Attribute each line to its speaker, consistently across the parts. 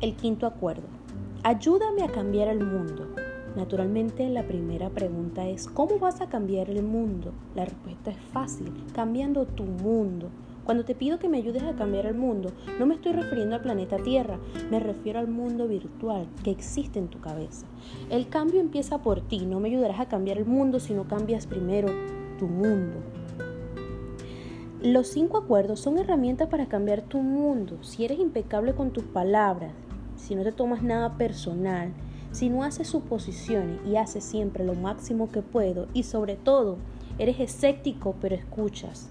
Speaker 1: El quinto acuerdo. Ayúdame a cambiar el mundo. Naturalmente la primera pregunta es, ¿cómo vas a cambiar el mundo? La respuesta es fácil, cambiando tu mundo. Cuando te pido que me ayudes a cambiar el mundo, no me estoy refiriendo al planeta Tierra, me refiero al mundo virtual que existe en tu cabeza. El cambio empieza por ti, no me ayudarás a cambiar el mundo si no cambias primero tu mundo. Los cinco acuerdos son herramientas para cambiar tu mundo. Si eres impecable con tus palabras, si no te tomas nada personal, si no haces suposiciones y haces siempre lo máximo que puedo y sobre todo eres escéptico pero escuchas,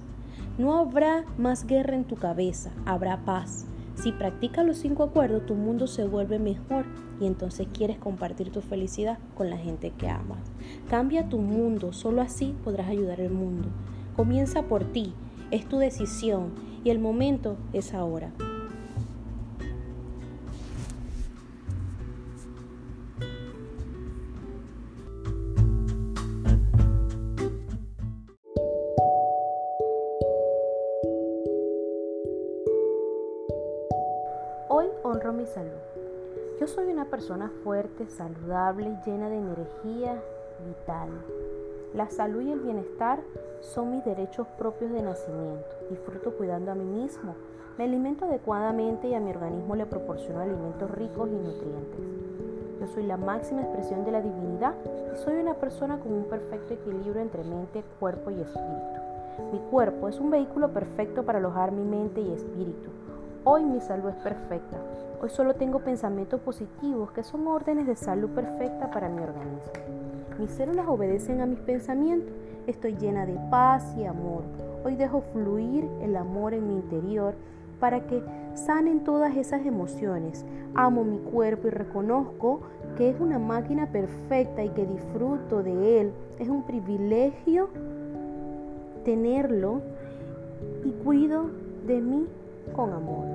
Speaker 1: no habrá más guerra en tu cabeza, habrá paz. Si practicas los cinco acuerdos, tu mundo se vuelve mejor y entonces quieres compartir tu felicidad con la gente que amas. Cambia tu mundo, solo así podrás ayudar al mundo. Comienza por ti, es tu decisión y el momento es ahora. Hoy honro mi salud. Yo soy una persona fuerte, saludable, llena de energía vital. La salud y el bienestar son mis derechos propios de nacimiento. Disfruto cuidando a mí mismo. Me alimento adecuadamente y a mi organismo le proporciono alimentos ricos y nutrientes. Yo soy la máxima expresión de la divinidad y soy una persona con un perfecto equilibrio entre mente, cuerpo y espíritu. Mi cuerpo es un vehículo perfecto para alojar mi mente y espíritu. Hoy mi salud es perfecta. Hoy solo tengo pensamientos positivos que son órdenes de salud perfecta para mi organismo. Mis células obedecen a mis pensamientos. Estoy llena de paz y amor. Hoy dejo fluir el amor en mi interior para que sanen todas esas emociones. Amo mi cuerpo y reconozco que es una máquina perfecta y que disfruto de él. Es un privilegio tenerlo y cuido de mí con amor.